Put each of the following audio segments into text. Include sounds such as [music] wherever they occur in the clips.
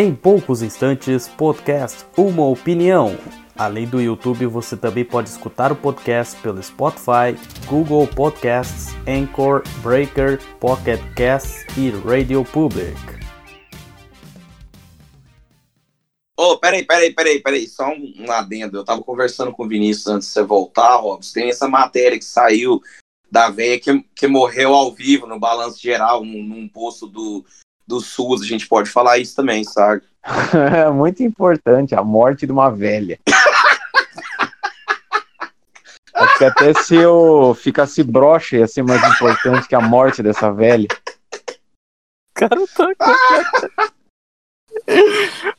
Em poucos instantes, podcast Uma Opinião. Além do YouTube, você também pode escutar o podcast pelo Spotify, Google Podcasts, Anchor, Breaker, Pocket Casts e Radio Public. Ô, oh, peraí, peraí, peraí, peraí, só um, adendo. Eu tava conversando com o Vinícius antes de você voltar, Robson. Tem essa matéria que saiu da veia que, que morreu ao vivo no balanço geral, num, num posto do, do SUS. A gente pode falar isso também, sabe? [laughs] É muito importante, a morte de uma velha. [laughs] Acho que até se eu ficasse broxa ia ser mais importante que a morte dessa velha. Cara, tá [laughs]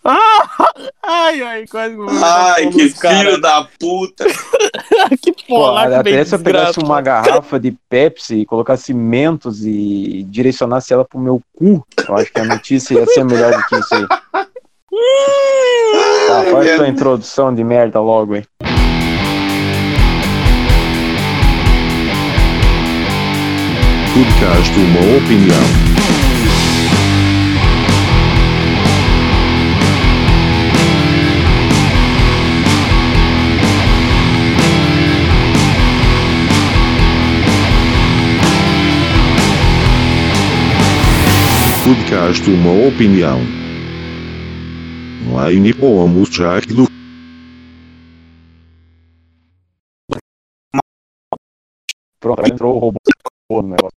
ai, ai, quase Ai, que filho da puta. Porra, Pô, até se eu pegasse uma garrafa de Pepsi e colocasse mentos e direcionasse ela pro meu cu, eu acho que a notícia ia ser melhor do que isso aí. [laughs] Tá, faz sua introdução de merda logo, hein. Podcast Uma Opinião. Podcast Uma Opinião. Online pomos do Pronto, entrou o robô no negócio.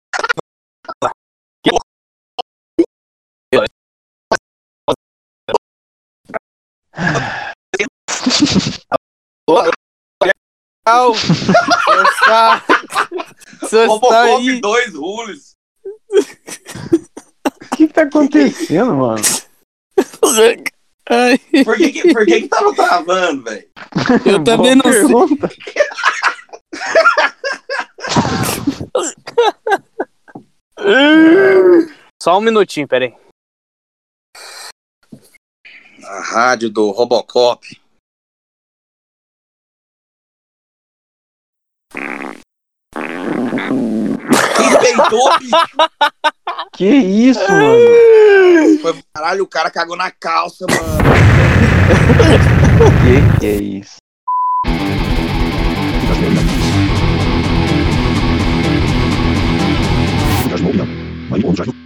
Você está aí. dois rules. O que, que tá acontecendo, mano? Ai, Por que que, por que, que tava travando, velho? eu também não Boa sei. pergunta. [laughs] Só um minutinho, peraí. A rádio do Robocop. Quem peitou, bicho? Que isso, mano? Foi, caralho, o cara cagou na calça, mano. [laughs] Que que é isso? Uma Opinião. Online pomos do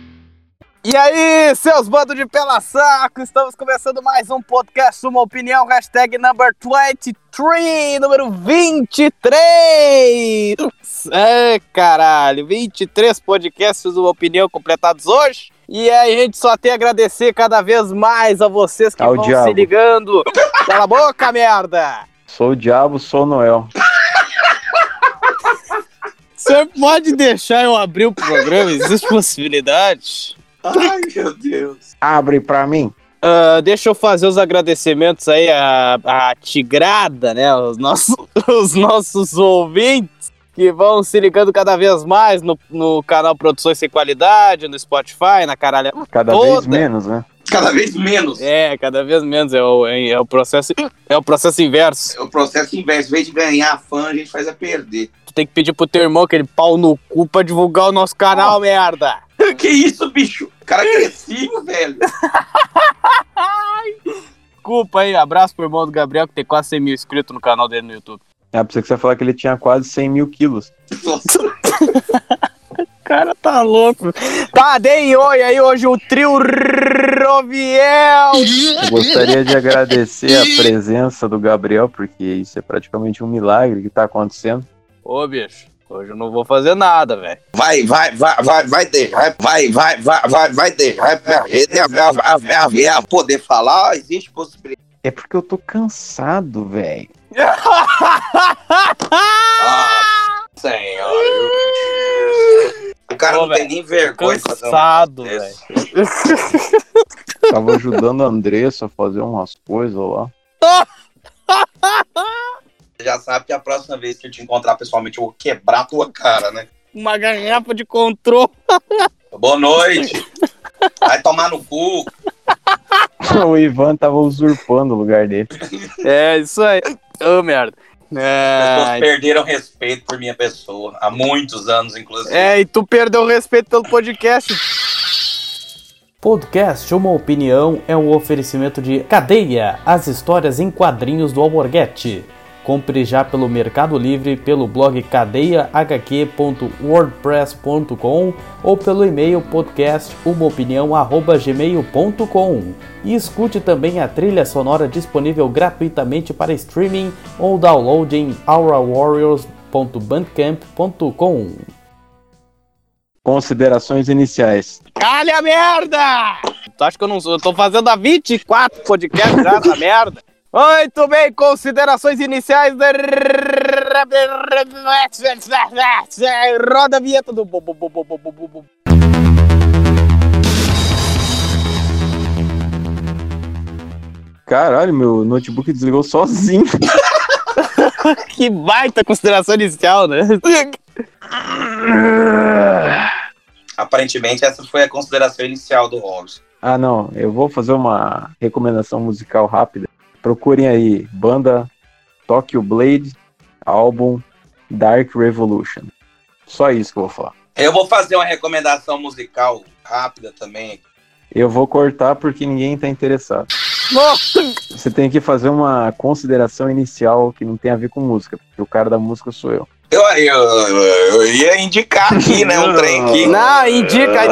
E aí, seus bandos de pela saco, estamos começando mais um podcast, uma opinião, hashtag number 23, número 23! É, caralho, 23 podcasts, uma opinião completados hoje. E aí, a gente só tem a agradecer cada vez mais a vocês que Ao vão diabo. se ligando. Cala a boca, merda! Sou o diabo, sou o Noel. Você pode deixar eu abrir o programa? Existe possibilidade? Ai, [laughs] meu Deus. Abre pra mim. Ah, deixa eu fazer os agradecimentos aí à, à Tigrada, né? Os nossos, [laughs] os nossos ouvintes que vão se ligando cada vez mais no, no canal Produções Sem Qualidade, no Spotify, na caralho. Cada Toda. vez menos, né? Cada vez menos. É, cada vez menos. É o, é o processo, é o processo inverso. O processo inverso, em vez de ganhar fã, a gente faz a perder. Tu tem que pedir pro teu irmão aquele pau no cu pra divulgar o nosso canal, merda. Que isso, bicho? O cara é agressivo, velho. Desculpa aí, abraço pro irmão do Gabriel, que tem quase 100 mil inscritos no canal dele no YouTube. É, pra você que você falar que ele tinha quase 100 mil quilos. Nossa, O [laughs] cara tá louco. Tá, deem oi aí hoje o trio Roviel. Eu gostaria de agradecer a [laughs] presença do Gabriel, porque isso é praticamente um milagre que tá acontecendo. Ô, bicho, hoje eu não vou fazer nada, velho. Vai, vai, vai, vai, vai deixar, vai, vai, vai, vai, vai deixar poder falar, existe possibilidade. É porque eu tô cansado, velho. [laughs] Ah, senhor. O cara não tem nem vergonha Cansado, velho. Tava ajudando a Andressa a fazer umas coisas lá. [laughs] Já sabe que a próxima vez que eu te encontrar pessoalmente, eu vou quebrar a tua cara, né? Uma garrafa de controle. [laughs] Boa noite. Vai tomar no cu. [laughs] O Ivan tava usurpando o lugar dele. [laughs] É, isso aí. Ô, merda. As pessoas É, perderam respeito por minha pessoa. Há muitos anos, inclusive. é, e tu perdeu o respeito pelo podcast. Podcast Uma Opinião é um oferecimento de Cadeia, as histórias em quadrinhos do Alborguete. Compre já pelo Mercado Livre, pelo blog cadeiahq.wordpress.com ou pelo e-mail podcastumaopinião@gmail.com. E escute também a trilha sonora disponível gratuitamente para streaming ou download em aurawarriors.bandcamp.com. Considerações iniciais. Calha a merda! Tu acha que eu não sou? Eu tô fazendo a 24 podcasts já essa merda. Muito bem, considerações iniciais da roda a vinheta do Caralho, meu notebook desligou sozinho. [laughs] que baita consideração inicial, né? Aparentemente, essa foi a consideração inicial do Hobbs. Ah, não, eu vou fazer uma recomendação musical rápida Procurem aí banda Tokyo Blade, álbum Dark Revolution. Só isso que eu vou falar. Eu vou fazer uma recomendação musical rápida também. Eu vou cortar porque ninguém tá interessado. Você tem que fazer uma consideração inicial que não tem a ver com música, porque o cara da música sou eu. Eu, eu, eu, ia indicar aqui, né? Um trem aqui. Não, indica.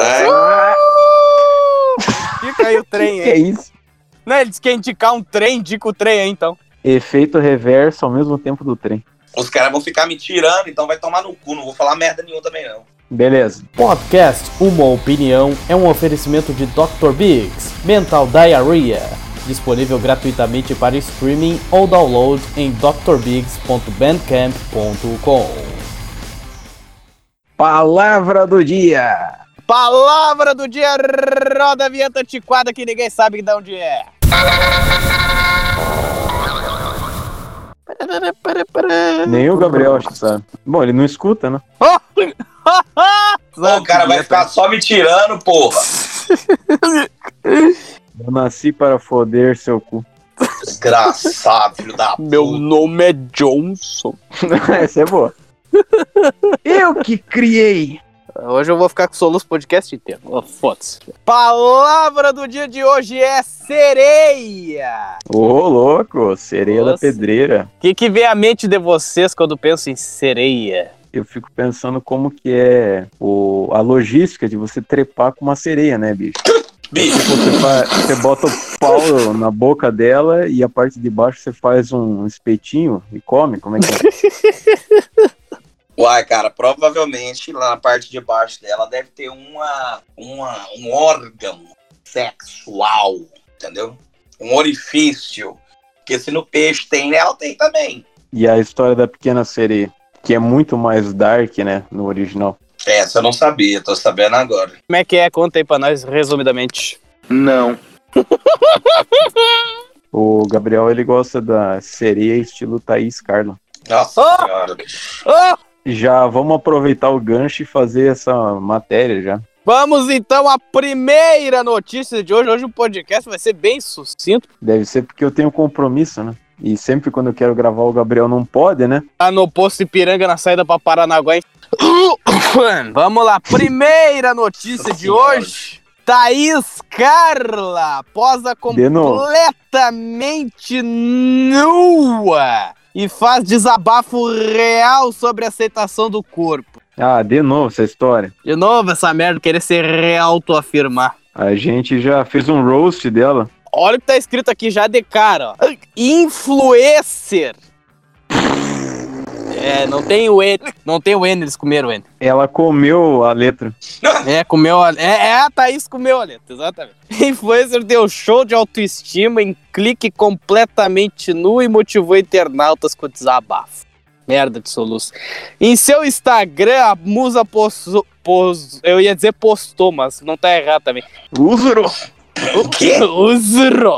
Indica aí o trem Que é aí. isso? Não, ele disse que ia indicar um trem, indica o trem aí então. Efeito reverso ao mesmo tempo do trem. Os caras vão ficar me tirando, então vai tomar no cu. Não vou falar merda nenhuma também, não. Beleza. Podcast Uma Opinião é um oferecimento de Dr. Biggs Mental Diarrhea, disponível gratuitamente para streaming ou download em drbiggs.bandcamp.com. Palavra do dia. Palavra do dia, roda a vinheta antiquada que ninguém sabe de onde é. Nem o Gabriel acho que sabe. Bom, ele não escuta, né? [laughs] Pô, o cara vai ficar só me tirando, porra. Eu nasci para foder seu cu. Desgraçado, filho da puta. Meu nome é Johnson. [laughs] Essa é boa. [laughs] Eu que criei. Hoje eu vou ficar com o Soluço Podcast inteiro. Oh, Foda-se. Palavra do dia de hoje é sereia. Ô, louco, sereia da Nossa. pedreira. O que, que vem à mente de vocês quando pensam em sereia? Eu fico pensando como que é o, a logística de você trepar com uma sereia, né, bicho? Bicho, Você, fa- você bota o pau na boca dela e a parte de baixo você faz um espetinho e come? Como é que é? [laughs] uai, cara, provavelmente lá na parte de baixo dela deve ter uma, uma, um órgão sexual, entendeu? Um orifício. Porque se no peixe tem, nela tem também. E a história da pequena sereia, que é muito mais dark, né, no original. Essa eu não sabia, tô sabendo agora. Como é que é? Conta aí pra nós, resumidamente. Não. [laughs] O Gabriel, ele gosta da sereia estilo Thaís Carla. Nossa Oh! senhora, bicho. Oh, Já vamos aproveitar o gancho e fazer essa matéria já. vamos então à primeira notícia de hoje. Hoje o podcast vai ser bem sucinto. Deve ser porque eu tenho compromisso, né? E sempre quando eu quero gravar o Gabriel não pode, né? Tá no posto Ipiranga na saída pra Paranaguá. hein? [coughs] Vamos lá, primeira notícia de hoje. Thaís Carla posa completamente nua e faz desabafo real sobre a aceitação do corpo. Ah, de novo essa história. De novo essa merda, querer se reautoafirmar. A gente já fez um roast dela. Olha o que tá escrito aqui já de cara, ó. Influencer. É, não tem o N, não tem o N, eles comeram o N. Ela comeu a letra. É, comeu a... é, é, a Thaís comeu a letra, exatamente. [laughs] Influencer deu show de autoestima em clique completamente nu e motivou internautas com desabafo. Merda de soluço. Em seu Instagram, a musa postou... pos- eu ia dizer postou, mas não tá errado também. Usuro! O quê? [laughs] Usro.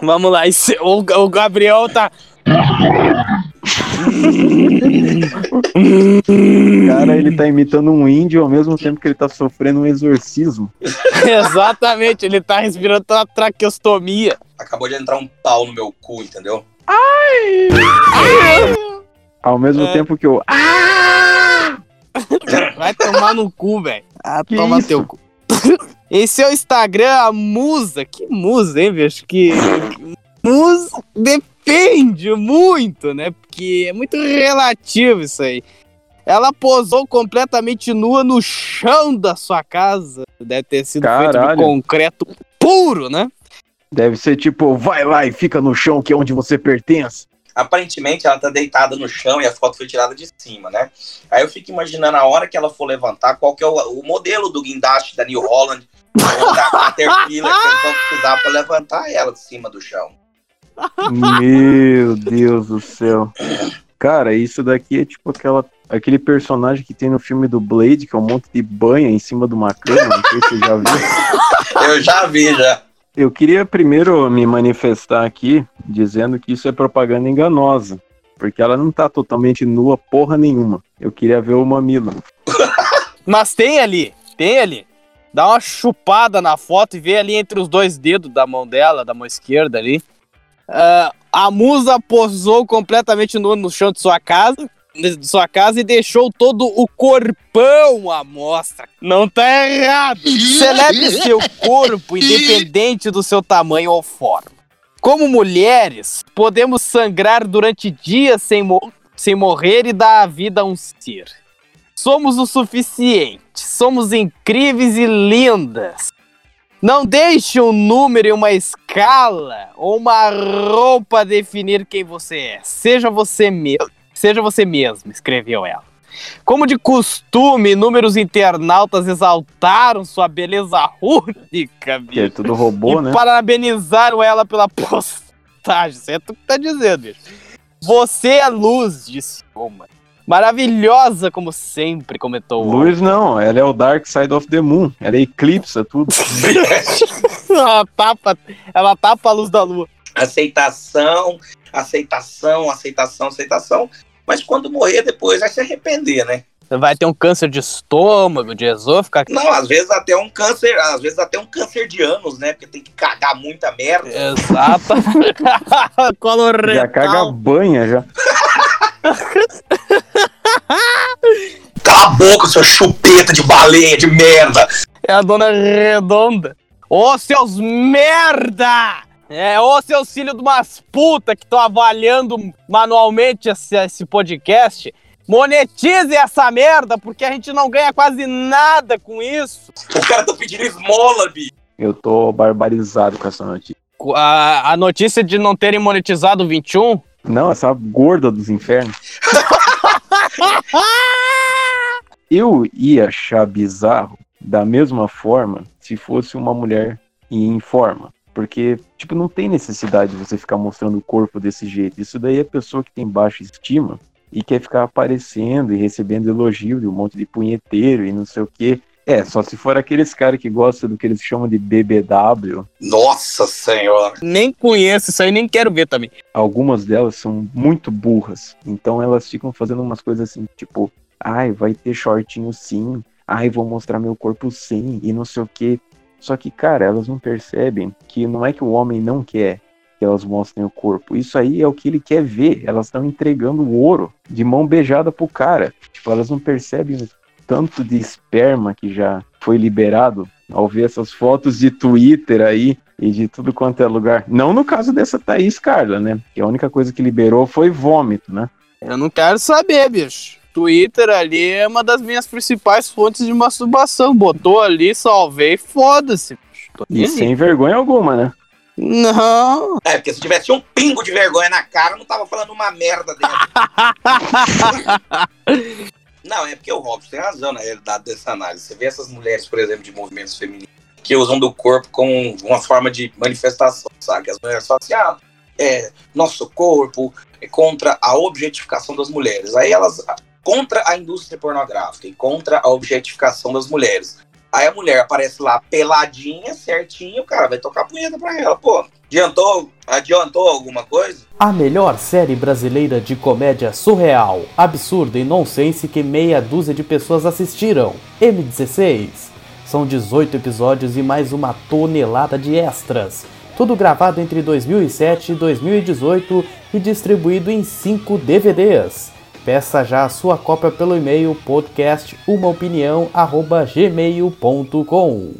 Vamos lá, esse- o, o Gabriel tá... [laughs] Cara, ele tá imitando um índio ao mesmo tempo que ele tá sofrendo um exorcismo. [laughs] Exatamente, ele tá respirando uma traqueostomia. Acabou de entrar um pau no meu cu, entendeu? Ao mesmo É. tempo que eu. [laughs] Vai tomar no cu, velho. Ah, Que toma isso? teu cu. Em seu Instagram, a musa, que musa, hein, bicho? Que musa depende muito, né? Porque é muito relativo isso aí. Ela posou completamente nua no chão da sua casa. Deve ter sido feito de Caralho. concreto puro, né? Deve ser tipo, vai lá e fica no chão que é onde você pertence. Aparentemente ela tá deitada no chão e a foto foi tirada de cima, né? Aí eu fico imaginando a hora que ela for levantar, qual que é o, o modelo do guindaste da New Holland ou da Caterpillar que eles vão precisar pra levantar ela de cima do chão. Meu Deus do céu. Cara, isso daqui é tipo aquela, aquele personagem que tem no filme do Blade, que é um monte de banha em cima de uma cama, não sei se você já viu. [laughs] Eu já vi, já. Eu queria primeiro me manifestar aqui dizendo que isso é propaganda enganosa, porque ela não tá totalmente nua porra nenhuma. Eu queria ver o mamilo. [laughs] Mas tem ali, tem ali. Dá uma chupada na foto e vê ali entre os dois dedos da mão dela, da mão esquerda ali. Ah, a musa posou completamente nua no chão de sua casa, de sua casa e deixou todo o corpão à mostra. Não tá errado. Celebre seu corpo, independente do seu tamanho ou forma. Como mulheres, podemos sangrar durante dias sem, mo- sem morrer e dar a vida a um ser. Somos o suficiente. Somos incríveis e lindas. Não deixe um número e uma escala ou uma roupa definir quem você é. Seja você mesmo. Seja você mesmo, escreveu ela. Como de costume, inúmeros internautas exaltaram sua beleza única, Que é bicho. tudo robô, e né? parabenizaram ela pela postagem. Isso é tu que tá dizendo, bicho. Você é luz, disse uma. Maravilhosa, como sempre, comentou o Luz não, ela é o Dark Side of the Moon. Ela eclipsa tudo. [laughs] ela tapa, ela tapa a luz da lua. aceitação, aceitação, aceitação, aceitação. Mas quando morrer depois vai se arrepender, né? Vai ter um câncer de estômago, de esôfago. Não, às vezes até um câncer, às vezes até um câncer de anos, né? Porque tem que cagar muita merda. Exato. [laughs] [laughs] Coloretal. Já caga banha já. Cala a boca, sua chupeta de baleia de merda. É a dona redonda. Ô, seus merda! É, ô, seus filhos de umas puta que estão avaliando manualmente esse, esse podcast. Monetize essa merda, porque a gente não ganha quase nada com isso. O cara tá pedindo esmola, bi. Eu tô barbarizado com essa notícia. A, a notícia de não terem monetizado o 21 Não, essa gorda dos infernos. [laughs] Eu ia achar bizarro da mesma forma se fosse uma mulher em forma. Porque, tipo, não tem necessidade de você ficar mostrando o corpo desse jeito. Isso daí é pessoa que tem baixa estima e quer ficar aparecendo e recebendo elogio de um monte de punheteiro e não sei o quê. É, só se for aqueles caras que gostam do que eles chamam de BBW. Nossa senhora. nem conheço isso aí, nem quero ver também. algumas delas são muito burras. Então elas ficam fazendo umas coisas assim, tipo, ai, vai ter shortinho sim, ai, vou mostrar meu corpo sim, e não sei o que. Só que, cara, elas não percebem que não é que o homem não quer que elas mostrem o corpo. Isso aí é o que ele quer ver. Elas estão entregando o ouro de mão beijada pro cara. Tipo, elas não percebem tanto de esperma que já foi liberado ao ver essas fotos de Twitter aí e de tudo quanto é lugar. Não no caso dessa Thaís Carla, né? Que a única coisa que liberou foi vômito, né? Eu não quero saber, bicho. Twitter ali é uma das minhas principais fontes de masturbação. Botou ali, salvei, foda-se. E sem vergonha alguma, né? Não. É, porque se tivesse um pingo de vergonha na cara, eu não tava falando uma merda dentro. [laughs] não, é porque o Robson tem razão na realidade dessa análise. Você vê essas mulheres, por exemplo, de movimentos femininos, que usam do corpo como uma forma de manifestação, sabe? As mulheres falam assim, ah, é, nosso corpo é contra a objetificação das mulheres. Aí elas, contra a indústria pornográfica e contra a objetificação das mulheres. Aí a mulher aparece lá peladinha, certinho, o cara vai tocar punheta pra ela, pô. Adiantou, adiantou alguma coisa? A melhor série brasileira de comédia surreal, absurda e nonsense que meia dúzia de pessoas assistiram. M16. São 18 episódios e mais uma tonelada de extras. Tudo gravado entre 2007 e 2018 e distribuído em 5 DVDs. Peça já a sua cópia pelo e-mail podcast umaopinião@gmail.com.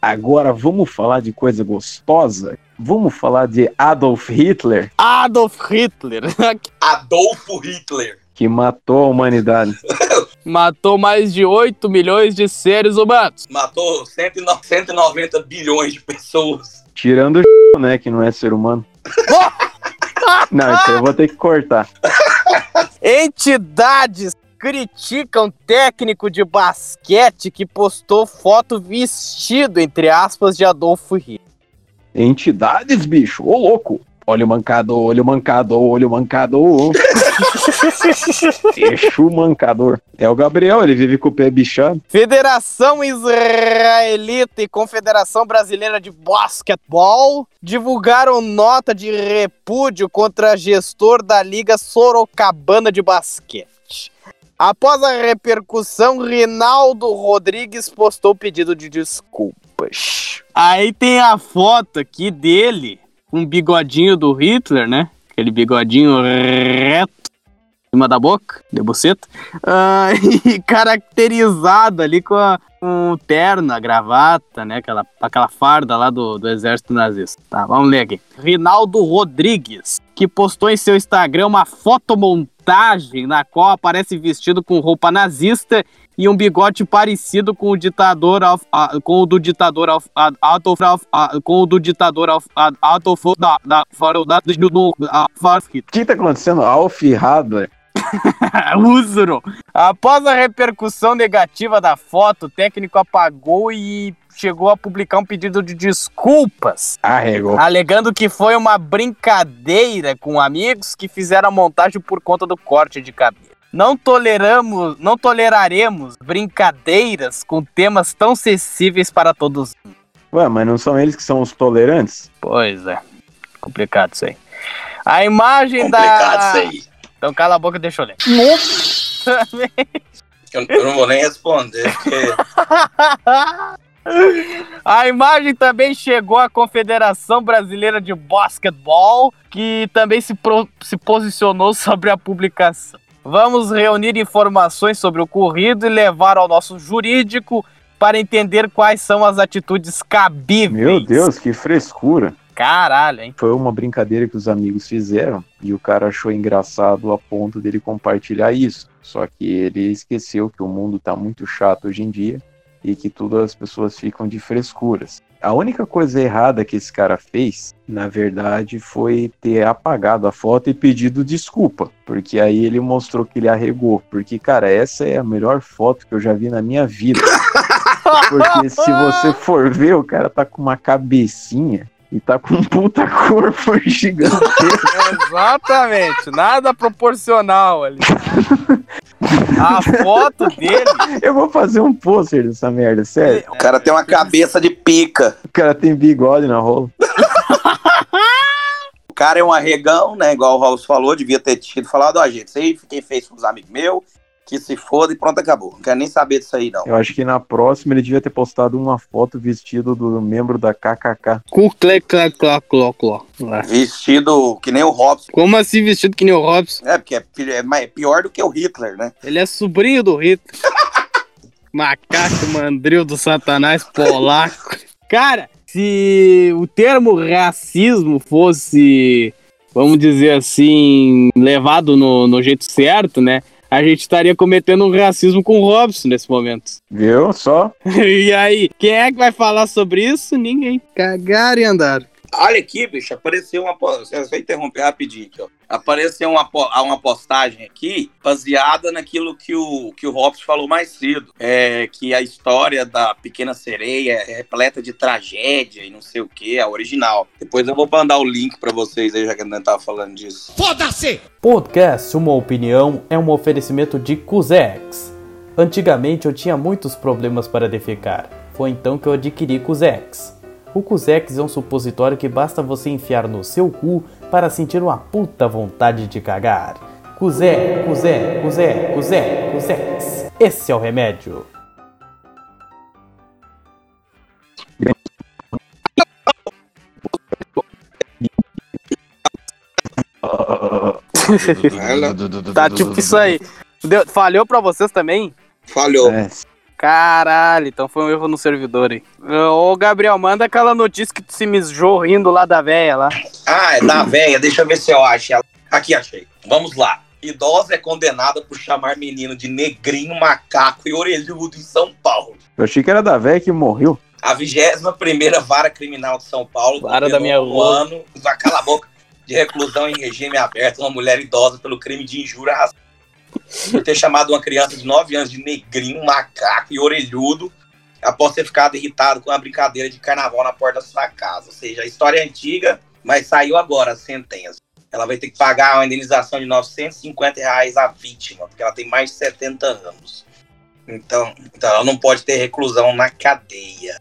Agora vamos falar de coisa gostosa? Vamos falar de Adolf Hitler, Adolf Hitler [laughs] Adolfo Hitler. que matou a humanidade. [laughs] matou mais de 8 milhões de seres humanos. Matou 109 190 bilhões de pessoas. Tirando o [laughs] né, que não é ser humano. Não, aí eu vou ter que cortar. Entidades criticam técnico de basquete que postou foto vestido, entre aspas, de Adolfo Hitler. Entidades, bicho, ô louco. Olho mancado, olho mancado, olho mancado. [laughs] Exu mancador. É o Gabriel, ele vive com o pé bichado. Federação Israelita e Confederação Brasileira de Basquetebol divulgaram nota de repúdio contra gestor da Liga Sorocabana de Basquete. Após a repercussão, Rinaldo Rodrigues postou pedido de desculpas. Aí tem a foto aqui dele, um bigodinho do Hitler, né? Aquele bigodinho reto em cima da boca, de buceta. Ah, [laughs] e caracterizado ali com, a, com o terno, a gravata, né? Aquela, aquela farda lá do, do exército nazista. Tá, vamos ler aqui. Rinaldo Rodrigues, que postou em seu Instagram uma fotomontagem na qual aparece vestido com roupa nazista e um bigode parecido com o ditador Alf- ah, com o do ditador Alf- ah, Adolf Alf- ah, com o do ditador Alf- ah, Adolf da da da do. O que tá acontecendo? Alf Hadler. [laughs] Usuro. Após a repercussão negativa da foto, o técnico apagou e chegou a publicar um pedido de desculpas, Arregou. alegando que foi uma brincadeira com amigos que fizeram a montagem por conta do corte de cabelo. Não toleramos, não toleraremos brincadeiras com temas tão sensíveis para todos. Ué, mas não são eles que são os tolerantes? Pois é, complicado isso aí. A imagem Complicado da. isso aí. Então cala a boca e deixa eu ler. [laughs] Eu, eu não vou nem responder, porque [laughs] A imagem também chegou à Confederação Brasileira de Basquetebol, que também se, pro- se posicionou sobre a publicação. Vamos reunir informações sobre o ocorrido e levar ao nosso jurídico para entender quais são as atitudes cabíveis. Meu Deus, que frescura. Caralho, hein? Foi uma brincadeira que os amigos fizeram e o cara achou engraçado a ponto dele compartilhar isso. Só que ele esqueceu que o mundo tá muito chato hoje em dia e que todas as pessoas ficam de frescuras. A única coisa errada que esse cara fez, na verdade, foi ter apagado a foto e pedido desculpa, porque aí ele mostrou que ele arregou. Porque, cara, essa é a melhor foto que eu já vi na minha vida. [laughs] Porque se você for ver, o cara tá com uma cabecinha e tá com um puta corpo [laughs] gigantesco. Exatamente, nada proporcional ali. A foto dele Eu vou fazer um pôster dessa merda, sério. o cara tem uma cabeça de pica. O cara tem bigode na rola. [laughs] O cara é um arregão, né? Igual o Raul falou, devia ter tido falado, ó, gente, isso aí quem fez com os amigos meus, que se foda e pronto, acabou. Não quero nem saber disso aí, não. Eu acho que na próxima ele devia ter postado uma foto vestido do membro da KKK. com clé, clé, cló, cló, cló. Vestido que nem o Robson. Como assim vestido que nem o Robson? É, porque é, é mais- pior do que o Hitler, né? Ele é sobrinho do Hitler. [laughs] Macaco mandril do satanás polaco. Cara, se o termo racismo fosse, vamos dizer assim, levado no, no jeito certo, né? A gente estaria cometendo um racismo com o Robson nesse momento. [laughs] Viu? Só? E aí, quem é que vai falar sobre isso? Ninguém. Cagaram e andaram. Olha aqui, bicho, apareceu uma. Só interromper rapidinho aqui, ó. Apareceu uma, uma postagem aqui baseada naquilo que o, que o Robson falou mais cedo. É que a história da Pequena Sereia é repleta de tragédia e não sei o que, a original. Depois eu vou mandar o link pra vocês aí, já que a gente tava falando disso. Podcast Uma Opinião é um oferecimento de Cusex. Antigamente eu tinha muitos problemas para defecar. Foi então que eu adquiri Cusex. O Cusex é um supositório que basta você enfiar no seu cu para sentir uma puta vontade de cagar. Cusé, Cusé, Cusé, Cusé, Cusex. Esse é o remédio. Tá tipo isso aí. Deu, falhou pra vocês também? Falhou. É, Caralho, então foi um erro no servidor aí. Ô, Gabriel, manda aquela notícia que tu se mijou rindo lá da véia lá. Ah, é da véia. Deixa eu ver se eu acho. ela. Aqui, achei. Vamos lá. Idosa é condenada por chamar menino de negrinho, macaco e orelhudo em São Paulo. Eu achei que era da véia que morreu. A 21 Vara Criminal de São Paulo Vara da minha um rua. ano, vai cala a boca, de reclusão em regime aberto uma mulher idosa pelo crime de injúria racista. Por ter chamado uma criança de 9 anos de negrinho, macaco e orelhudo, após ter ficado irritado com a brincadeira de carnaval na porta da sua casa. Ou seja, a história é antiga, mas saiu agora a sentença. Ela vai ter que pagar uma indenização de 950 reais à vítima, porque ela tem mais de 70 anos. Então, então ela não pode ter reclusão na cadeia.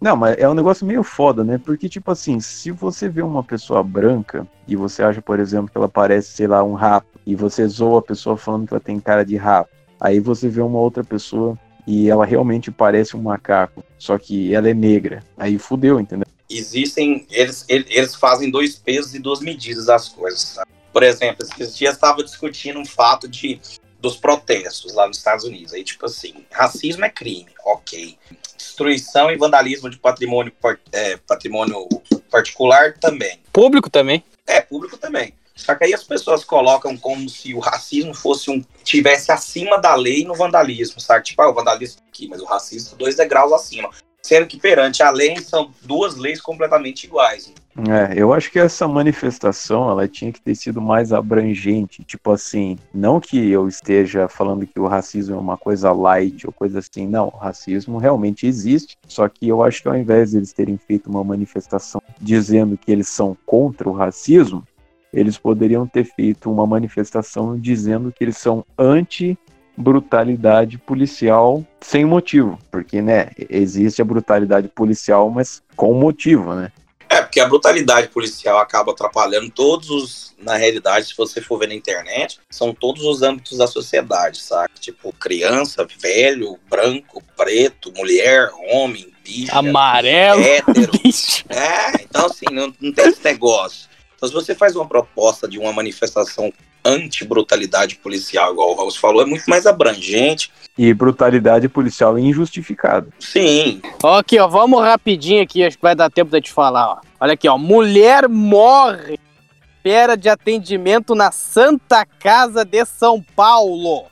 Não, mas é um negócio meio foda, né? Porque, tipo assim, se você vê uma pessoa branca e você acha, por exemplo, que ela parece, sei lá, um rato, e você zoa a pessoa falando que ela tem cara de rato, aí você vê uma outra pessoa e ela realmente parece um macaco, só que ela é negra. Aí fudeu, entendeu? existem, eles, ele- eles fazem dois pesos e duas medidas as coisas. Por exemplo, esses dias estava discutindo um fato de dos protestos lá nos Estados Unidos. Aí, tipo assim, racismo é crime, ok. Destruição e vandalismo de patrimônio, é, patrimônio particular também. Público também. É, público também. Só que aí as pessoas colocam como se o racismo fosse um. tivesse acima da lei no vandalismo, sabe? Tipo, ah, o vandalismo aqui, mas o racismo dois degraus acima. Sendo que perante a lei são duas leis completamente iguais. É, eu acho que essa manifestação ela tinha que ter sido mais abrangente, tipo assim, não que eu esteja falando que o racismo é uma coisa light ou coisa assim, não, o racismo realmente existe, só que eu acho que ao invés de eles terem feito uma manifestação dizendo que eles são contra o racismo, eles poderiam ter feito uma manifestação dizendo que eles são anti brutalidade policial sem motivo, porque né, existe a brutalidade policial, mas com motivo, né? É, porque a brutalidade policial acaba atrapalhando todos os. Na realidade, se você for ver na internet, são todos os âmbitos da sociedade, sabe? Tipo, criança, velho, branco, preto, mulher, homem, bicho. Amarelo. hétero. [laughs] Bicho. É, então assim, não, não tem esse negócio. Então, se você faz uma proposta de uma manifestação anti-brutalidade policial, igual o Raul falou, é muito mais abrangente. E brutalidade policial injustificada. Sim, Ó, aqui, ó, vamos rapidinho aqui, acho que vai dar tempo de eu te falar, ó. Olha aqui, ó. Mulher morre. Espera de atendimento na Santa Casa de São Paulo.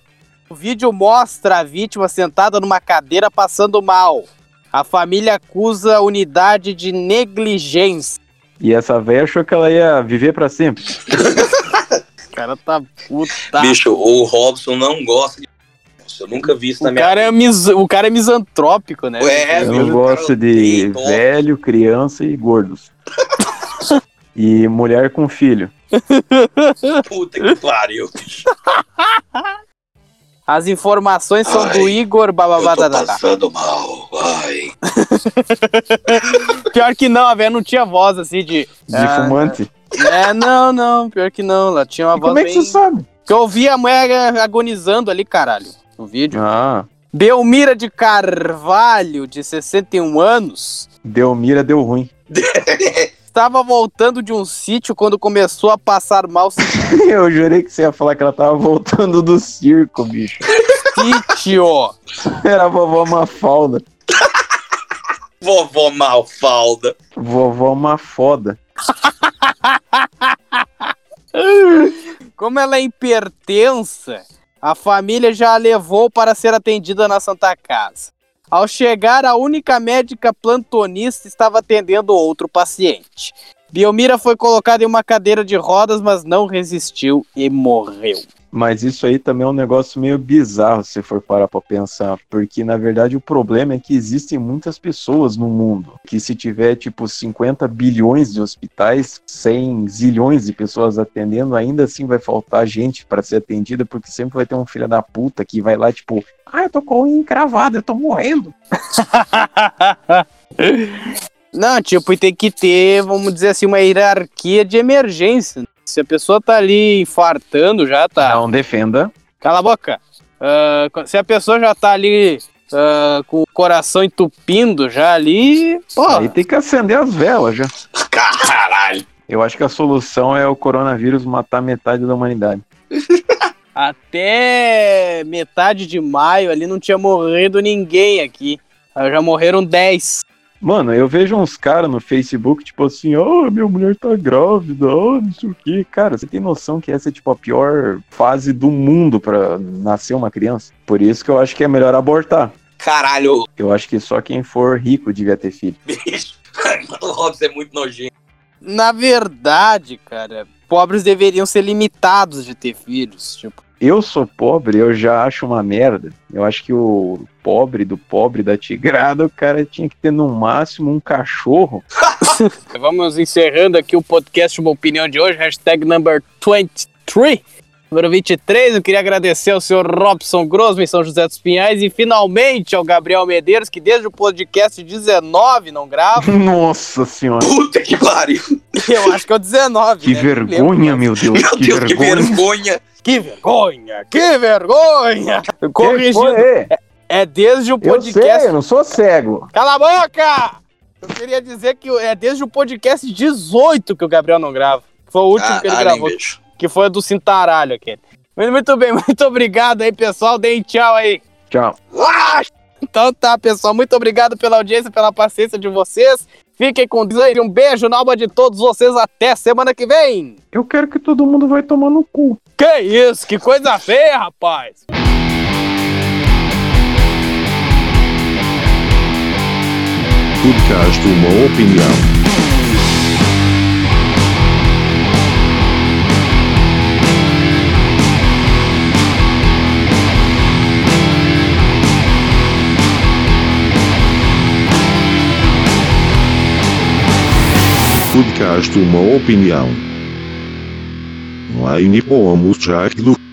O vídeo mostra a vítima sentada numa cadeira passando mal. A família acusa a unidade de negligência. E essa velha achou que ela ia viver pra sempre. [laughs] O cara tá puta. bicho, o Robson não gosta de. Eu nunca vi isso na O minha cara, é mis... o cara é misantrópico, né? Ué, Eu não gosto de velho, criança e gordos. [laughs] e mulher com filho. Puta que pariu, bicho. As informações são do Ai, Igor Eu tô Bababadadá. passando mal. Ai. [laughs] Pior que não, a velha não tinha voz assim de. De Ah, fumante. É, não, não, pior que não. Ela tinha uma E voz como é que bem... você sabe? Que eu ouvi a mulher agonizando ali, caralho, no vídeo. Ah, Belmira de Carvalho, de 61 anos, deu mira, deu ruim. [laughs] estava voltando de um sítio quando começou a passar mal [laughs] Eu jurei que você ia falar que ela tava voltando do circo, bicho. sítio. [laughs] Era a vovó Mafalda. Vovó Malfalda. Vovó Mafoda. Como ela é hipertensa, a família já a levou para ser atendida na Santa Casa. Ao chegar, a única médica plantonista estava atendendo outro paciente. Biomira foi colocada em uma cadeira de rodas, mas não resistiu e morreu. Mas isso aí também é um negócio meio bizarro se for parar pra pensar, porque na verdade o problema é que existem muitas pessoas no mundo, que se tiver tipo 50 bilhões de hospitais, 100 zilhões de pessoas atendendo, ainda assim vai faltar gente pra ser atendida, porque sempre vai ter um filho da puta que vai lá tipo, ah, eu tô com unha encravada, eu tô morrendo. [laughs] Não, tipo, tem que ter, vamos dizer assim, uma hierarquia de emergência. Se a pessoa tá ali infartando, já tá. Não defenda. Cala a boca. Ah, se a pessoa já tá ali ah, com o coração entupindo já ali, pô, Aí tem que acender as velas já. Caralho. Eu acho que a solução é o coronavírus matar metade da humanidade. [laughs] Até metade de maio ali não tinha morrido ninguém aqui. Já morreram 10. Mano, eu vejo uns caras no Facebook, tipo assim, ó, minha mulher tá grávida, ó, não sei o quê. Cara, você tem noção que essa é, tipo, a pior fase do mundo pra nascer uma criança? Por isso que eu acho que é melhor abortar. Caralho, Eu acho que só quem for rico devia ter filho. bicho. [laughs] O Robson é muito nojento. Na verdade, cara, pobres deveriam ser limitados de ter filhos. Tipo, Eu sou pobre, eu já acho uma merda. Eu acho que o pobre do pobre da tigrada, o cara tinha que ter no máximo um cachorro. [laughs] vamos encerrando aqui o podcast Uma Opinião de hoje, hashtag number 23. Número 23, eu queria agradecer ao senhor Robson Grossman, em São José dos Pinhais, e finalmente ao Gabriel Medeiros, que desde o podcast 19 não grava. [laughs] Nossa senhora, Puta que pariu. Eu acho que é o 19. que né? Lembro vergonha, mais. meu Deus, Meu que Deus, que vergonha. Que vergonha! Que vergonha! Corrigindo. foi? É desde o Eu podcast. sei, eu não sou cego. Cala a boca! Eu queria dizer que é desde o podcast 18 que o Gabriel não grava. Foi o último que ele Caralho, gravou, bicho. que foi o do Cintaralho aquele. Muito bem, [laughs] muito obrigado aí, pessoal. Deem tchau aí. Tchau. Então tá, pessoal. Muito obrigado pela audiência, pela paciência de vocês. Fiquem com Deus aí. Um beijo na alma de todos vocês. Até semana que vem. Eu quero que todo mundo vai tomar no cu. Que isso? Que coisa feia, rapaz. Podcast Uma Opinião. Podcast Uma Opinião. Do